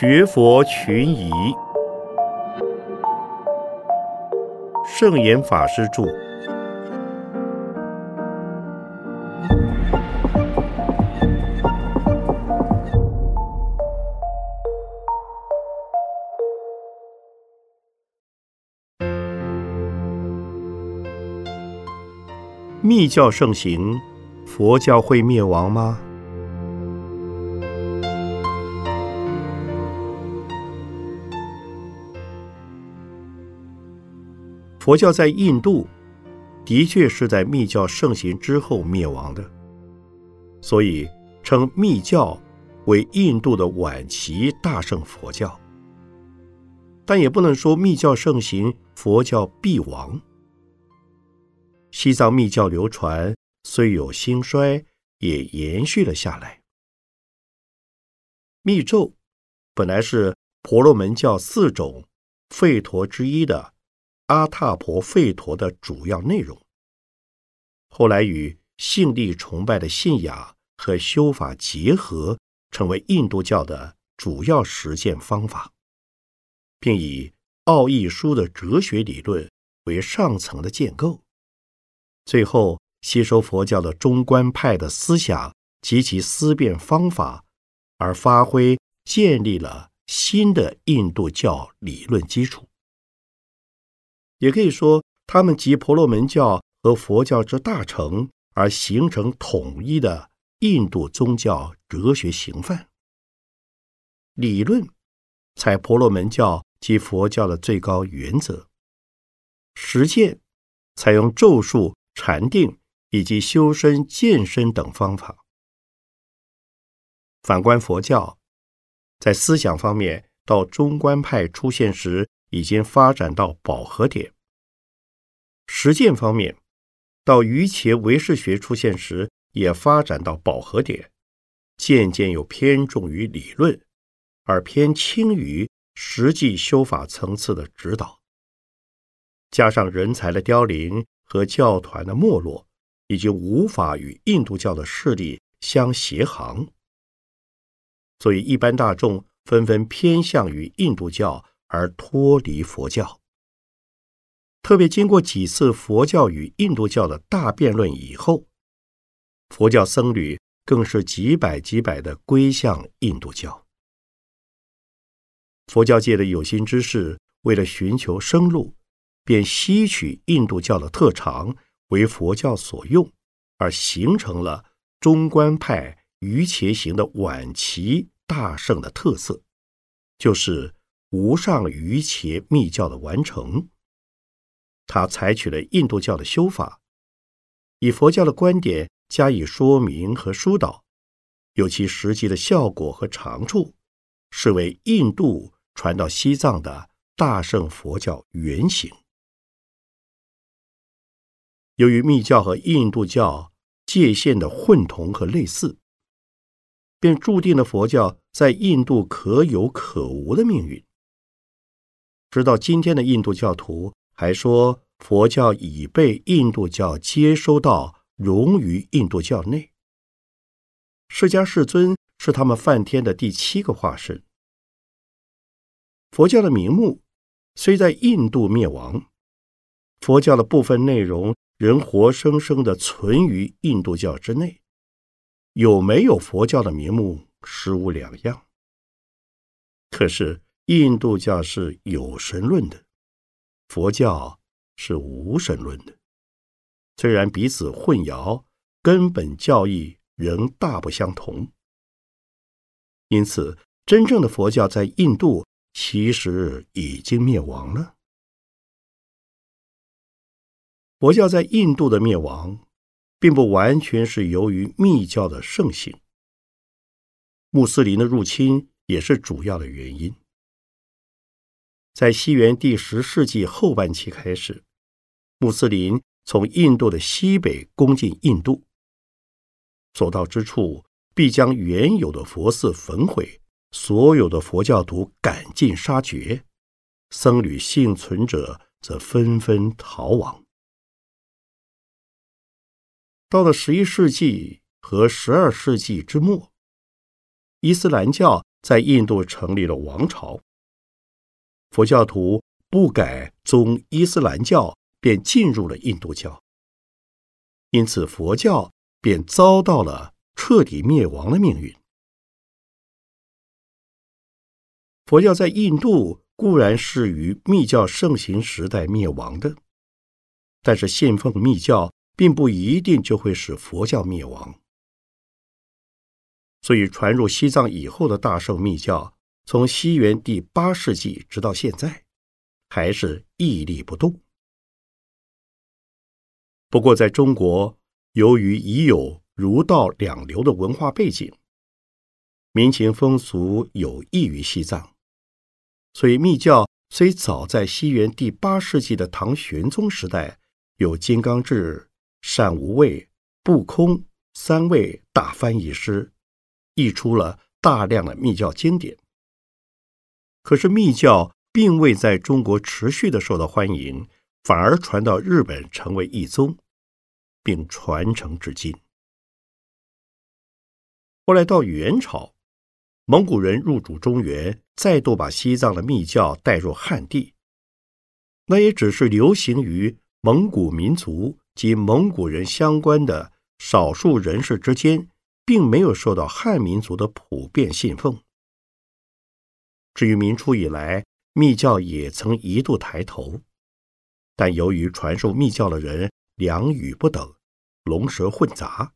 学佛群疑，圣严法师著。密教盛行，佛教会灭亡吗？佛教在印度的确是在密教盛行之后灭亡的，所以称密教为印度的晚期大乘佛教。但也不能说密教盛行，佛教必亡。西藏密教流传虽有兴衰，也延续了下来。密咒本来是婆罗门教四种吠陀之一的阿阇婆吠陀的主要内容，后来与信力崇拜的信仰和修法结合，成为印度教的主要实践方法，并以奥义书的哲学理论为上层的建构。最后，吸收佛教的中观派的思想及其思辨方法，而发挥建立了新的印度教理论基础。也可以说，他们集婆罗门教和佛教之大成，而形成统一的印度宗教哲学形范。理论采婆罗门教及佛教的最高原则，实践采用咒术。禅定以及修身、健身等方法。反观佛教，在思想方面，到中观派出现时，已经发展到饱和点；实践方面，到瑜伽唯识学出现时，也发展到饱和点，渐渐又偏重于理论，而偏轻于实际修法层次的指导。加上人才的凋零。和教团的没落，已经无法与印度教的势力相协行，所以一般大众纷纷偏向于印度教而脱离佛教。特别经过几次佛教与印度教的大辩论以后，佛教僧侣更是几百几百的归向印度教。佛教界的有心之士为了寻求生路。便吸取印度教的特长为佛教所用，而形成了中观派瑜伽行的晚期大圣的特色，就是无上瑜伽密教的完成。他采取了印度教的修法，以佛教的观点加以说明和疏导，有其实际的效果和长处，是为印度传到西藏的大圣佛教原型。由于密教和印度教界限的混同和类似，便注定了佛教在印度可有可无的命运。直到今天的印度教徒还说，佛教已被印度教接收到，融于印度教内。释迦世尊是他们梵天的第七个化身。佛教的名目虽在印度灭亡，佛教的部分内容。仍活生生的存于印度教之内，有没有佛教的名目，实无两样。可是印度教是有神论的，佛教是无神论的。虽然彼此混淆，根本教义仍大不相同。因此，真正的佛教在印度其实已经灭亡了。佛教在印度的灭亡，并不完全是由于密教的盛行，穆斯林的入侵也是主要的原因。在西元第十世纪后半期开始，穆斯林从印度的西北攻进印度，所到之处必将原有的佛寺焚毁，所有的佛教徒赶尽杀绝，僧侣幸存者则纷纷逃亡。到了十一世纪和十二世纪之末，伊斯兰教在印度成立了王朝，佛教徒不改宗伊斯兰教，便进入了印度教，因此佛教便遭到了彻底灭亡的命运。佛教在印度固然是于密教盛行时代灭亡的，但是信奉密教并不一定就会使佛教灭亡。所以，传入西藏以后的大乘密教，从西元第八世纪直到现在，还是屹立不动。不过，在中国，由于已有儒道两流的文化背景，民情风俗有异于西藏，所以密教虽早在西元第八世纪的唐玄宗时代，有金刚智、善无畏、不空三位大翻译师。译出了大量的密教经典，可是密教并未在中国持续的受到欢迎，反而传到日本成为一宗，并传承至今。后来到元朝，蒙古人入主中原，再度把西藏的密教带入汉地，那也只是流行于蒙古民族及蒙古人相关的少数人士之间。并没有受到汉民族的普遍信奉。至于明初以来，密教也曾一度抬头，但由于传授密教的人两语不等，龙蛇混杂，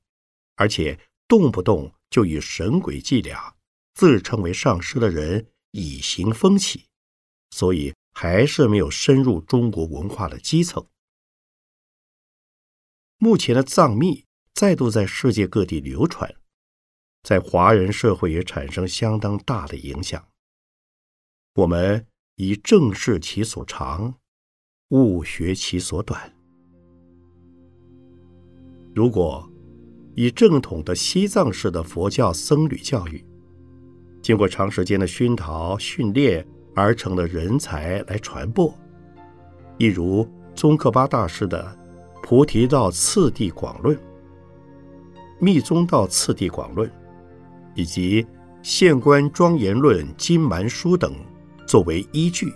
而且动不动就以神鬼伎俩自称为上师的人以行风起，所以还是没有深入中国文化的基层。目前的藏密再度在世界各地流传。在华人社会也产生相当大的影响。我们以正视其所长，勿学其所短。如果以正统的西藏式的佛教僧侣教育，经过长时间的熏陶训练而成的人才来传播，一如宗喀巴大师的《菩提道次第广论》《密宗道次第广论》。以及《县官庄严论》《金蛮书》等作为依据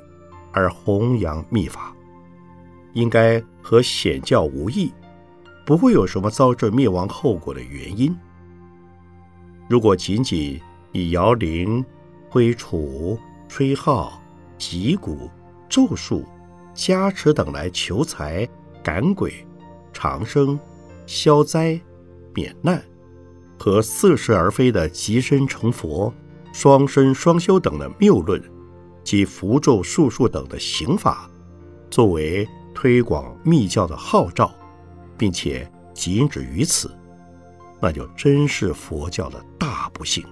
而弘扬密法，应该和显教无异，不会有什么遭致灭亡后果的原因。如果仅仅以摇铃、挥杵、吹号、击鼓、咒术、加持等来求财、赶鬼、长生、消灾、免难。和似是而非的即身成佛、双身双修等的谬论，及符咒术数等的刑法，作为推广密教的号召，并且仅止于此，那就真是佛教的大不幸。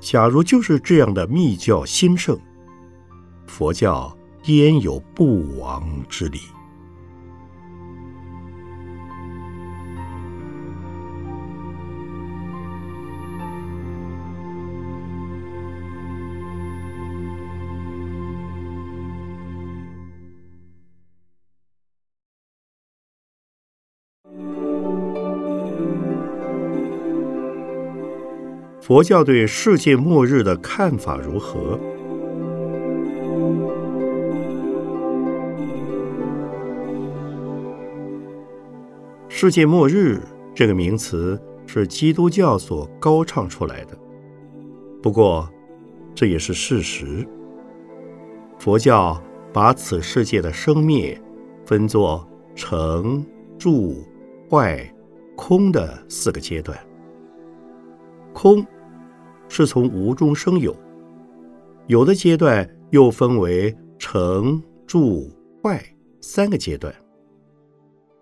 假如就是这样的密教兴盛，佛教焉有不亡之理？佛教对世界末日的看法如何？世界末日这个名词是基督教所高唱出来的，不过这也是事实。佛教把此世界的生灭分作成、住、坏、空的四个阶段，空。是从无中生有，有的阶段又分为成、住、坏三个阶段。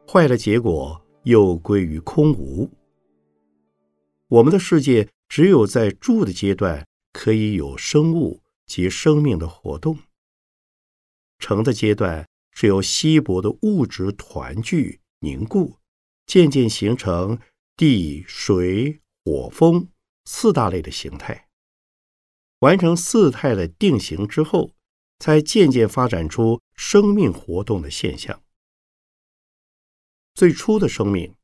坏的结果又归于空无。我们的世界只有在住的阶段可以有生物及生命的活动。成的阶段是由稀薄的物质团聚凝固，渐渐形成地、水、火、风。四大类的形态，完成四态的定型之后，才渐渐发展出生命活动的现象。最初的生命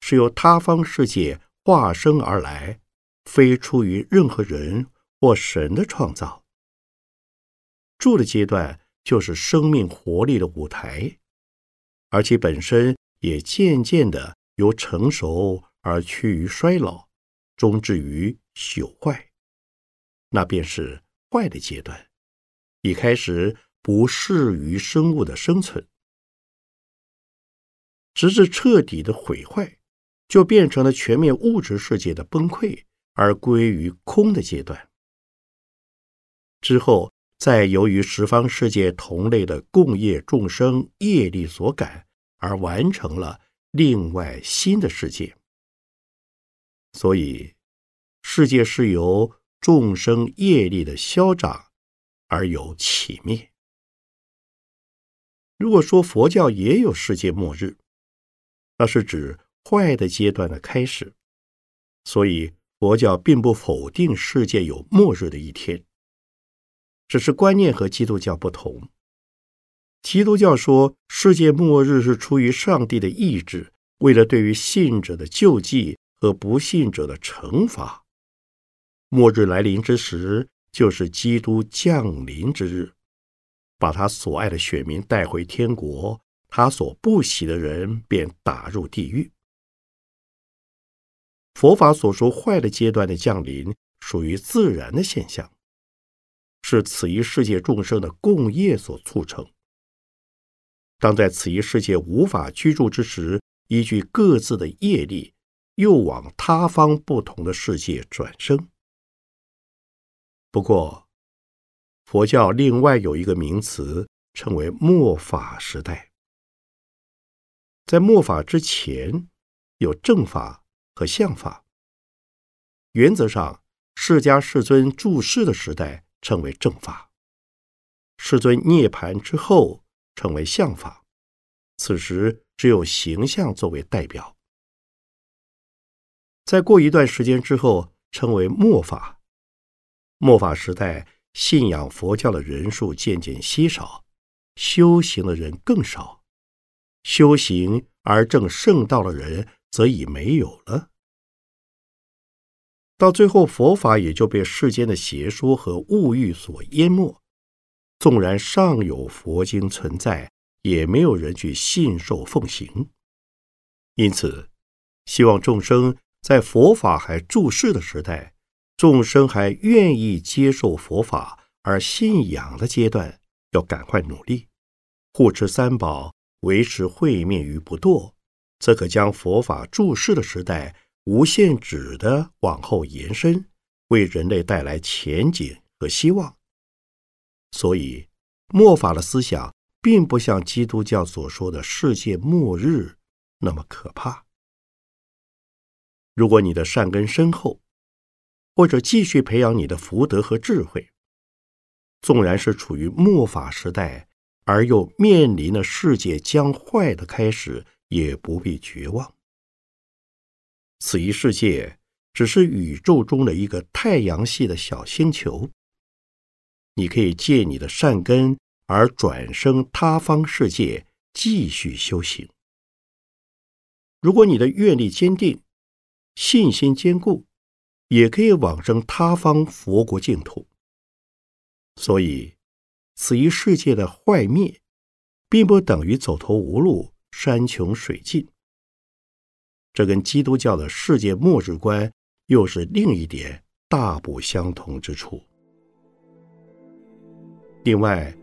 是由他方世界化生而来，非出于任何人或神的创造。住的阶段就是生命活力的舞台，而其本身也渐渐的由成熟而趋于衰老，终至于朽坏。那便是坏的阶段，已开始不适于生物的生存，直至彻底的毁坏，就变成了全面物质世界的崩溃，而归于空的阶段。之后，再由于十方世界同类的共业众生业力所感，而完成了另外新的世界。所以，世界是由。众生业力的消长而有起灭。如果说佛教也有世界末日，那是指坏的阶段的开始。所以佛教并不否定世界有末日的一天，只是观念和基督教不同。基督教说世界末日是出于上帝的意志，为了对于信者的救济和不信者的惩罚。末日来临之时，就是基督降临之日，把他所爱的选民带回天国，他所不喜的人便打入地狱。佛法所说坏的阶段的降临，属于自然的现象，是此一世界众生的共业所促成。当在此一世界无法居住之时，依据各自的业力，又往他方不同的世界转生。不过，佛教另外有一个名词，称为末法时代。在末法之前，有正法和相法。原则上，释迦世尊住世的时代称为正法，世尊涅盘之后称为相法。此时只有形象作为代表。在过一段时间之后，称为末法。末法时代，信仰佛教的人数渐渐稀少，修行的人更少，修行而正圣道的人则已没有了。到最后，佛法也就被世间的邪说和物欲所淹没。纵然尚有佛经存在，也没有人去信受奉行。因此，希望众生在佛法还注世的时代。众生还愿意接受佛法而信仰的阶段，要赶快努力，护持三宝，维持慧命于不堕，则可将佛法注释的时代无限制的往后延伸，为人类带来前景和希望。所以，末法的思想并不像基督教所说的世界末日那么可怕。如果你的善根深厚，或者继续培养你的福德和智慧，纵然是处于末法时代，而又面临了世界将坏的开始，也不必绝望。此一世界只是宇宙中的一个太阳系的小星球，你可以借你的善根而转生他方世界，继续修行。如果你的愿力坚定，信心坚固。也可以往生他方佛国净土。所以，此一世界的坏灭，并不等于走投无路、山穷水尽。这跟基督教的世界末日观又是另一点大不相同之处。另外，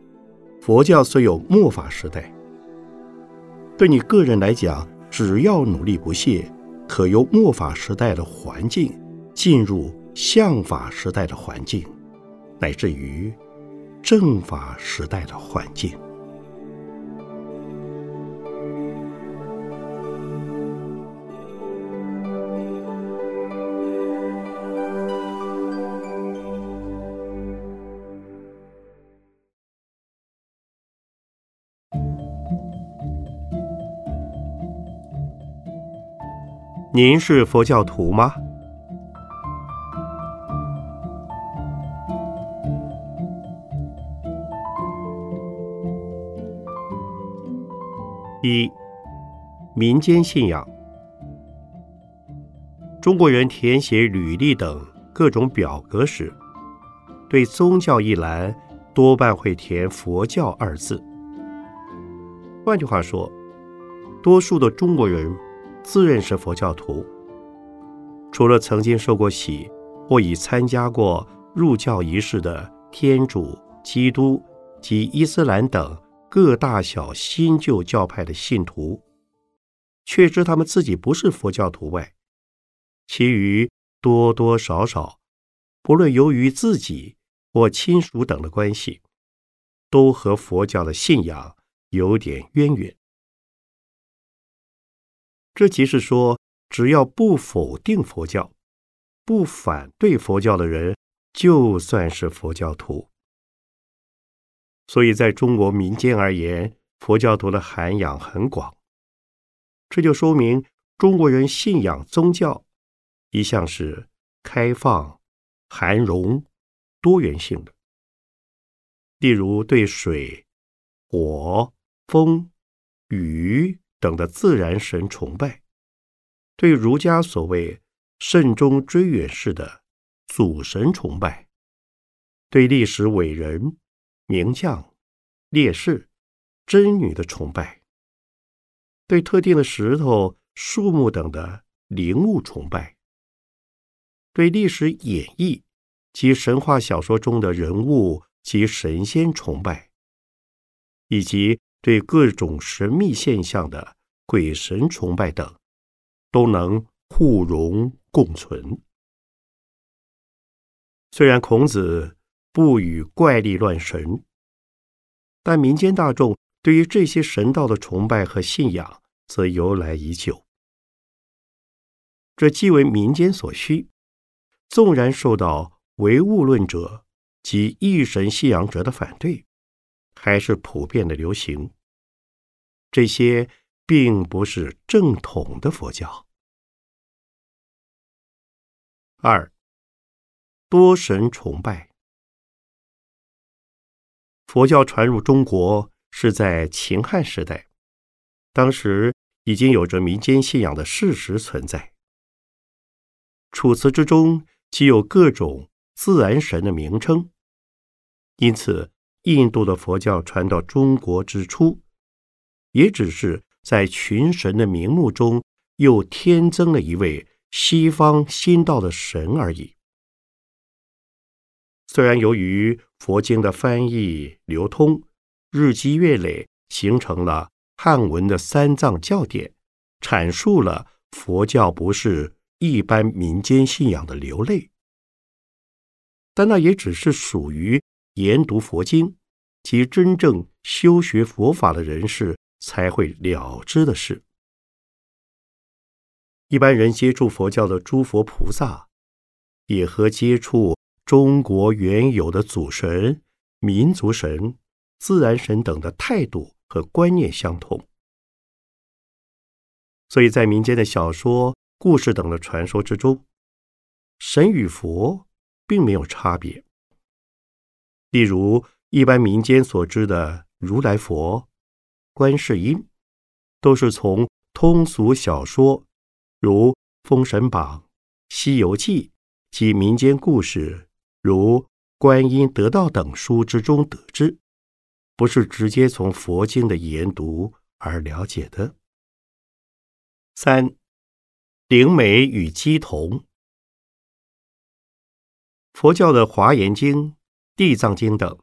佛教虽有末法时代，对你个人来讲，只要努力不懈，可由末法时代的环境。进入相法时代的环境，乃至于正法时代的环境。您是佛教徒吗？一、民间信仰。中国人填写履历等各种表格时，对宗教一栏多半会填“佛教”二字。换句话说，多数的中国人自认是佛教徒，除了曾经受过洗或已参加过入教仪式的天主、基督及伊斯兰等各大小新旧教派的信徒，确知他们自己不是佛教徒外，其余多多少少，不论由于自己或亲属等的关系，都和佛教的信仰有点渊源。这即是说，只要不否定佛教、不反对佛教的人，就算是佛教徒。所以，在中国民间而言，佛教徒的涵养很广。这就说明中国人信仰宗教一向是开放、含容、多元性的。例如，对水、火、风、雨等的自然神崇拜；对儒家所谓慎终追远式的祖神崇拜；对历史伟人、名将、烈士、贞女的崇拜。对特定的石头、树木等的灵物崇拜，对历史演绎及神话小说中的人物及神仙崇拜，以及对各种神秘现象的鬼神崇拜等，都能互融共存。虽然孔子不与怪力乱神，但民间大众。对于这些神道的崇拜和信仰，则由来已久。这既为民间所需，纵然受到唯物论者及异神信仰者的反对，还是普遍的流行。这些并不是正统的佛教。二，多神崇拜，佛教传入中国。是在秦汉时代，当时已经有着民间信仰的事实存在。楚辞之中既有各种自然神的名称，因此印度的佛教传到中国之初，也只是在群神的名目中又添增了一位西方新道的神而已。虽然由于佛经的翻译流通，日积月累，形成了汉文的三藏教典，阐述了佛教不是一般民间信仰的流类。但那也只是属于研读佛经及真正修学佛法的人士才会了知的事。一般人接触佛教的诸佛菩萨，也和接触中国原有的祖神、民族神。自然神等的态度和观念相同，所以在民间的小说、故事等的传说之中，神与佛并没有差别。例如，一般民间所知的如来佛、观世音，都是从通俗小说如《封神榜》《西游记》及民间故事如《观音得道》等书之中得知。不是直接从佛经的研读而了解的。三，灵媒与鸡同。佛教的《华严经》《地藏经》等，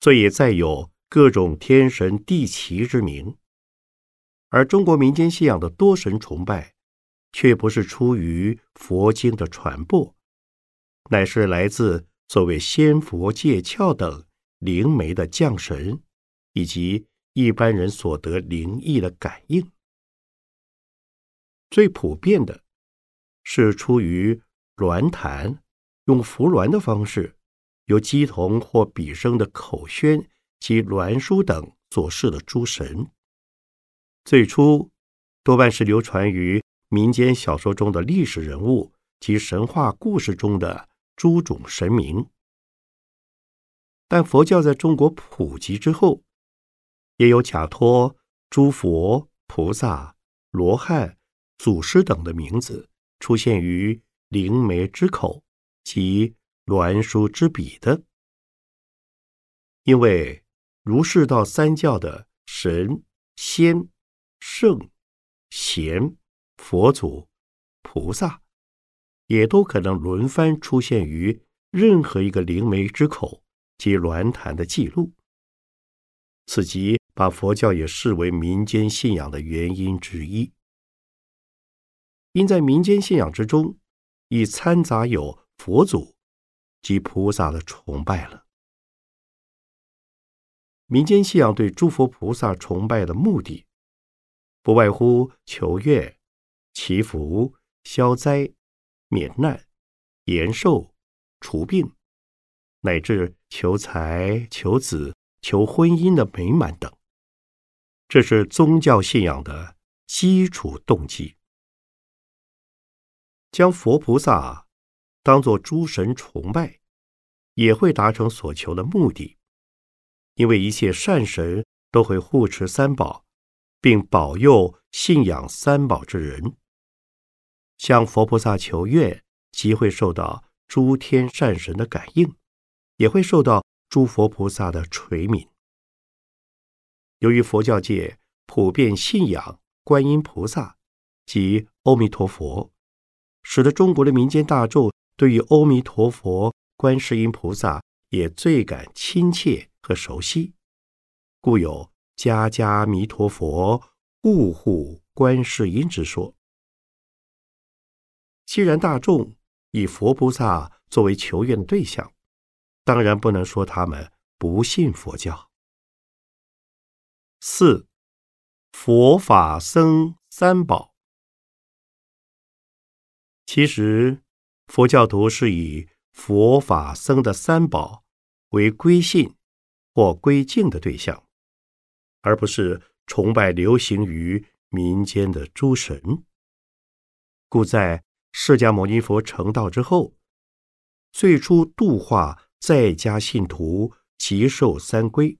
所以再有各种天神地奇之名；而中国民间信仰的多神崇拜，却不是出于佛经的传播，乃是来自所谓仙佛借窍等。灵媒的降神，以及一般人所得灵异的感应，最普遍的是出于鸾坛，用符鸾的方式，由鸡童或比生的口宣及栾书等所示的诸神。最初多半是流传于民间小说中的历史人物及神话故事中的诸种神明。但佛教在中国普及之后，也有假托诸佛菩萨、罗汉、祖师等的名字出现于灵媒之口及栾书之笔的。因为儒释道三教的神、仙、圣、贤、佛祖、菩萨，也都可能轮番出现于任何一个灵媒之口及鸾坛的记录。此即把佛教也视为民间信仰的原因之一。因在民间信仰之中，已掺杂有佛祖及菩萨的崇拜了。民间信仰对诸佛菩萨崇拜的目的，不外乎求愿、祈福、消灾、免难、延寿、除病，乃至求财、求子、求婚姻的美满等。这是宗教信仰的基础动机。将佛菩萨当作诸神崇拜，也会达成所求的目的。因为一切善神都会护持三宝，并保佑信仰三宝之人。向佛菩萨求愿，即会受到诸天善神的感应，也会受到诸佛菩萨的垂悯。由于佛教界普遍信仰观音菩萨及阿弥陀佛，使得中国的民间大众对于阿弥陀佛、观世音菩萨也最感亲切。和熟悉，故有“家家弥陀佛，户户观世音”之说。既然大众以佛菩萨作为求愿的对象，当然不能说他们不信佛教。四佛法僧三宝，其实佛教徒是以佛法僧的三宝为归信。或归敬的对象，而不是崇拜流行于民间的诸神。故在释迦牟尼佛成道之后，最初度化在家信徒，即受三皈。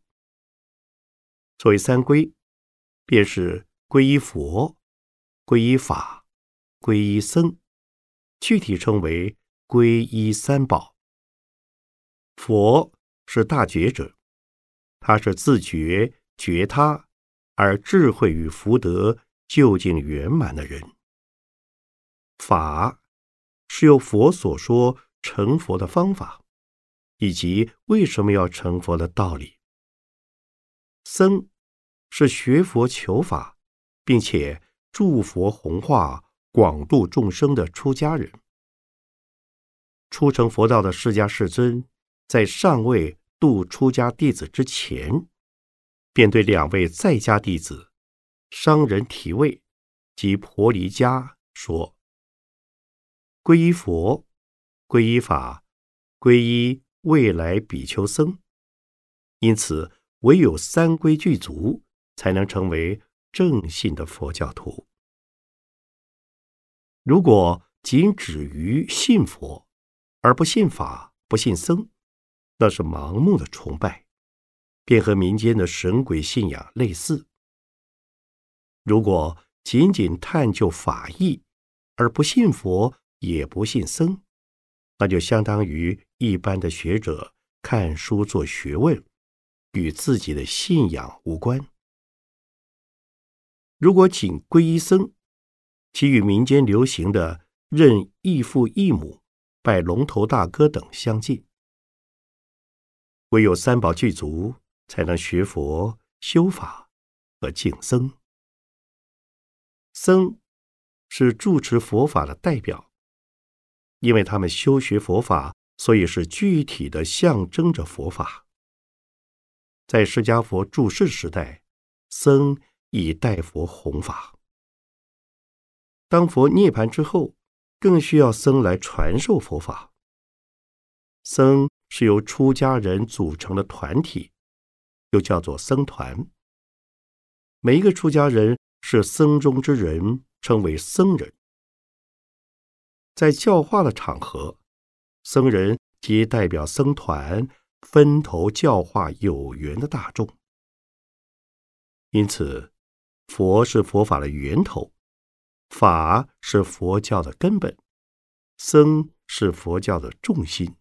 所谓三皈，便是皈依佛、皈依法、皈依僧，具体称为皈依三宝。佛是大觉者。他是自觉觉他而智慧与福德究竟圆满的人。法是由佛所说成佛的方法，以及为什么要成佛的道理。僧是学佛求法，并且助佛弘化、广度众生的出家人。初成佛道的释迦世尊，在上位。度出家弟子之前，便对两位在家弟子商人提位及婆离家说：“皈依佛，皈依法，皈依未来比丘僧。因此，唯有三规具足，才能成为正信的佛教徒。如果仅止于信佛，而不信法，不信僧。”那是盲目的崇拜，便和民间的神鬼信仰类似。如果仅仅探究法义，而不信佛也不信僧，那就相当于一般的学者看书做学问，与自己的信仰无关。如果仅皈依僧，其与民间流行的认异父异母、拜龙头大哥等相近。唯有三宝具足，才能学佛、修法和敬僧。僧是住持佛法的代表，因为他们修学佛法，所以是具体的象征着佛法。在释迦佛住世时代，僧以代佛弘法；当佛涅盘之后，更需要僧来传授佛法。僧。是由出家人组成的团体，又叫做僧团。每一个出家人是僧中之人，称为僧人。在教化的场合，僧人即代表僧团，分头教化有缘的大众。因此，佛是佛法的源头，法是佛教的根本，僧是佛教的重心。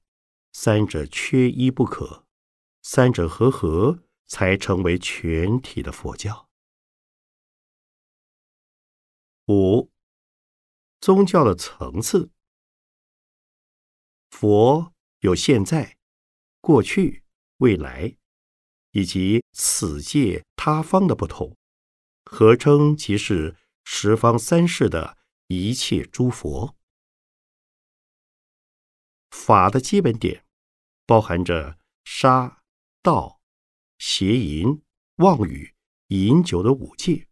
三者缺一不可，三者合合才成为全体的佛教。五、宗教的层次，佛有现在、过去、未来，以及此界他方的不同，合称即是十方三世的一切诸佛。法的基本点。包含着杀、盗、邪淫、妄语、饮酒的五戒，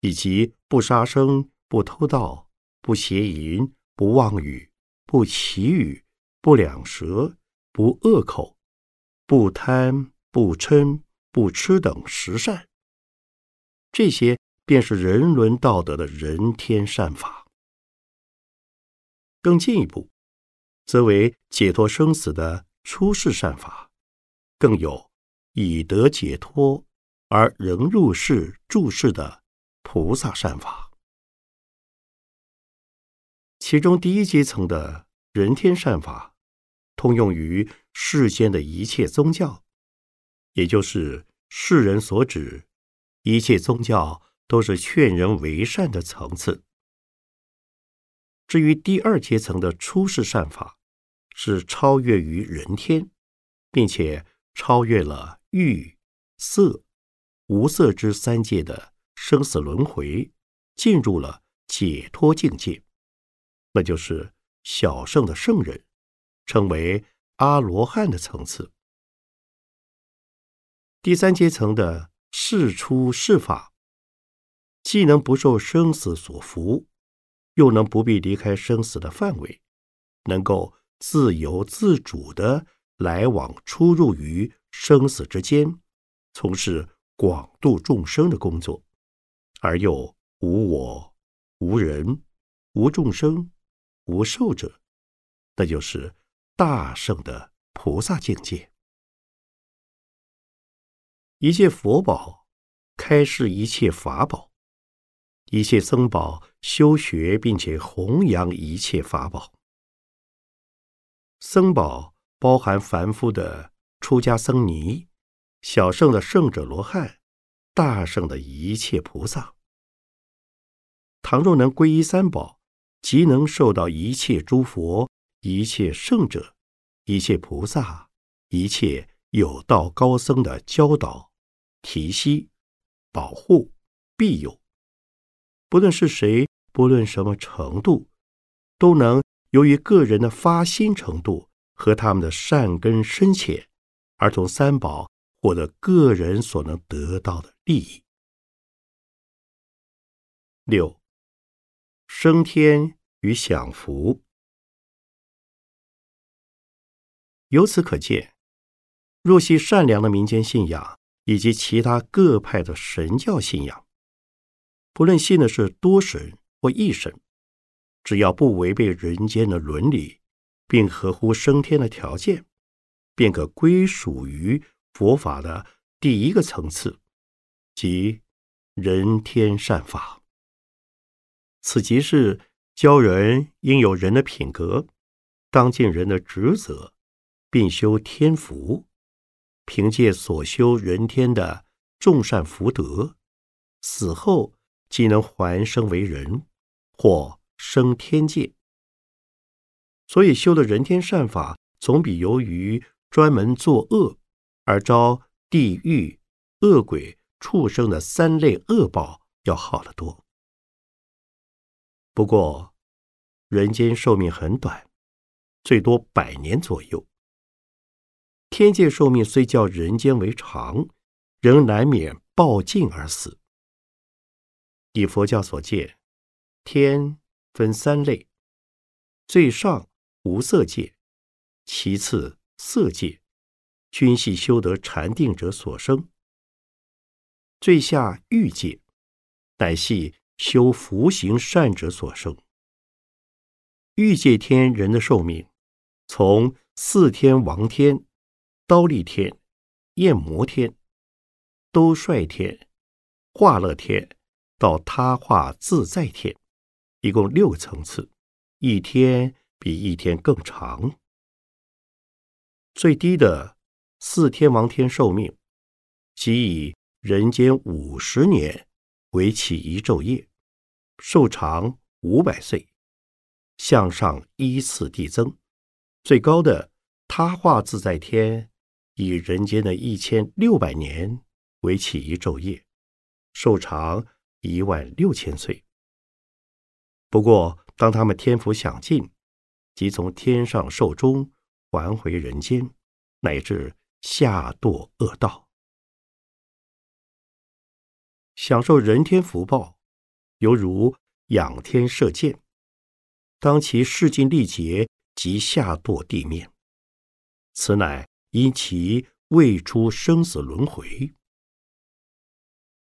以及不杀生、不偷盗、不邪淫、不妄语、不绮语、不两舌、不恶口、不贪、不嗔、不痴等十善。这些便是人伦道德的人天善法。更进一步，则为解脱生死的。出世善法，更有以得解脱而仍入世住世的菩萨善法。其中第一阶层的人天善法，通用于世间的一切宗教，也就是世人所指一切宗教都是劝人为善的层次。至于第二阶层的出世善法，是超越于人天，并且超越了欲、色、无色之三界的生死轮回，进入了解脱境界，那就是小圣的圣人，称为阿罗汉的层次。第三阶层的世出世法，既能不受生死所缚，又能不必离开生死的范围，能够。自由自主的来往出入于生死之间，从事广度众生的工作，而又无我、无人、无众生、无寿者，那就是大圣的菩萨境界。一切佛宝开示一切法宝，一切僧宝修学并且弘扬一切法宝。僧宝包含凡夫的出家僧尼，小圣的圣者罗汉，大圣的一切菩萨。倘若能皈依三宝，即能受到一切诸佛、一切圣者、一切菩萨、一切有道高僧的教导、提携、保护、庇佑。不论是谁，不论什么程度，都能。由于个人的发心程度和他们的善根深浅，而从三宝获得个人所能得到的利益。六，升天与享福。由此可见，若系善良的民间信仰以及其他各派的神教信仰，不论信的是多神或一神。只要不违背人间的伦理，并合乎升天的条件，便可归属于佛法的第一个层次，即人天善法。此即是教人应有人的品格，当尽人的职责，并修天福，凭借所修人天的众善福德，死后即能还生为人，或。升天界，所以修的人天善法，总比由于专门作恶而招地狱、恶鬼、畜生的三类恶报要好得多。不过，人间寿命很短，最多百年左右。天界寿命虽较人间为长，仍难免报尽而死。以佛教所见，天。分三类：最上无色界，其次色界，均系修得禅定者所生；最下欲界，乃系修福行善者所生。欲界天人的寿命，从四天王天、刀立天、焰魔天、兜率天、化乐天，到他化自在天。一共六个层次，一天比一天更长。最低的四天王天寿命，即以人间五十年为起一昼夜，寿长五百岁，向上依次递增。最高的他化自在天，以人间的一千六百年为起一昼夜，寿长一万六千岁。不过，当他们天福享尽，即从天上寿终。还回人间，乃至下堕恶道，享受人天福报，犹如仰天射箭。当其势尽力竭，即下堕地面。此乃因其未出生死轮回。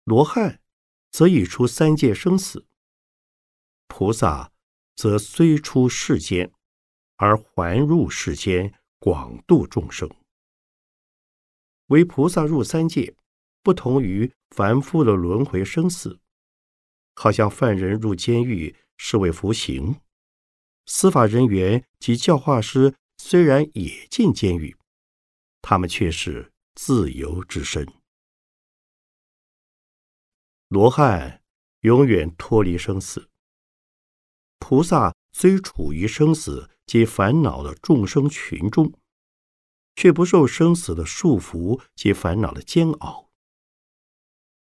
罗汉则已出三界生死，菩萨则虽出世间。而还入世间，广度众生。为菩萨入三界，不同于凡夫的轮回生死。好像犯人入监狱是为服刑，司法人员及教化师虽然也进监狱，他们却是自由之身。罗汉永远脱离生死，菩萨虽处于生死。及烦恼的众生群中，却不受生死的束缚及烦恼的煎熬。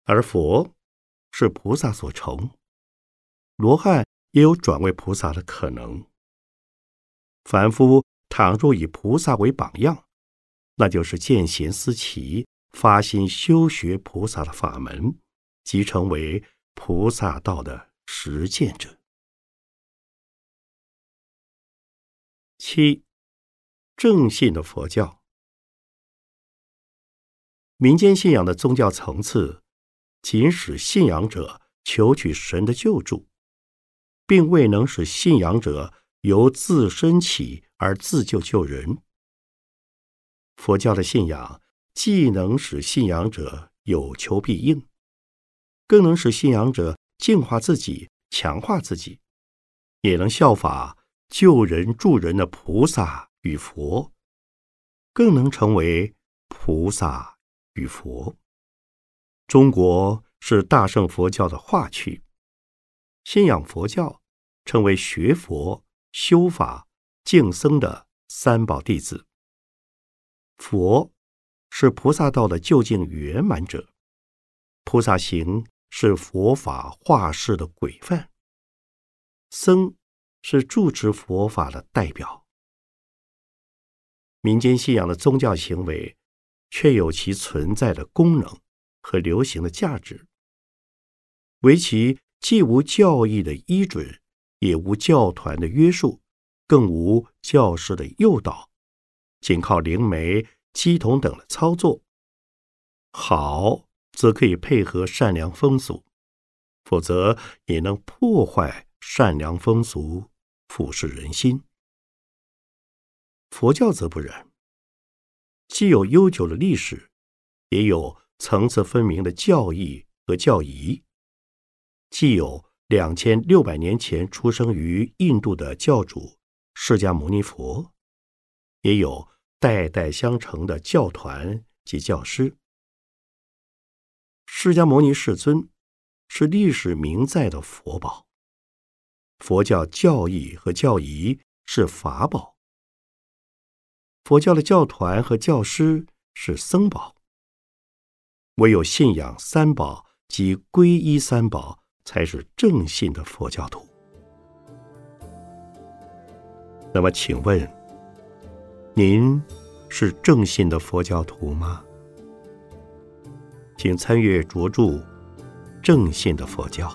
而佛是菩萨所成，罗汉也有转为菩萨的可能。凡夫倘若以菩萨为榜样，那就是见贤思齐，发心修学菩萨的法门，即成为菩萨道的实践者。七，正信的佛教，民间信仰的宗教层次，仅使信仰者求取神的救助，并未能使信仰者由自身起而自救救人。佛教的信仰既能使信仰者有求必应，更能使信仰者净化自己、强化自己，也能效法。救人助人的菩萨与佛，更能成为菩萨与佛。中国是大乘佛教的化区，信仰佛教，成为学佛、修法、敬僧的三宝弟子。佛是菩萨道的究竟圆满者，菩萨行是佛法化世的规范，僧。是住持佛法的代表。民间信仰的宗教行为，却有其存在的功能和流行的价值。唯其既无教义的依准，也无教团的约束，更无教师的诱导，仅靠灵媒、鸡童等的操作，好则可以配合善良风俗，否则也能破坏善良风俗。俯视人心，佛教则不然。既有悠久的历史，也有层次分明的教义和教仪。既有两千六百年前出生于印度的教主释迦牟尼佛，也有代代相承的教团及教师。释迦牟尼世尊是历史名在的佛宝。佛教教义和教仪是法宝，佛教的教团和教师是僧宝。唯有信仰三宝及皈依三宝，才是正信的佛教徒。那么，请问，您是正信的佛教徒吗？请参阅着著《正信的佛教》。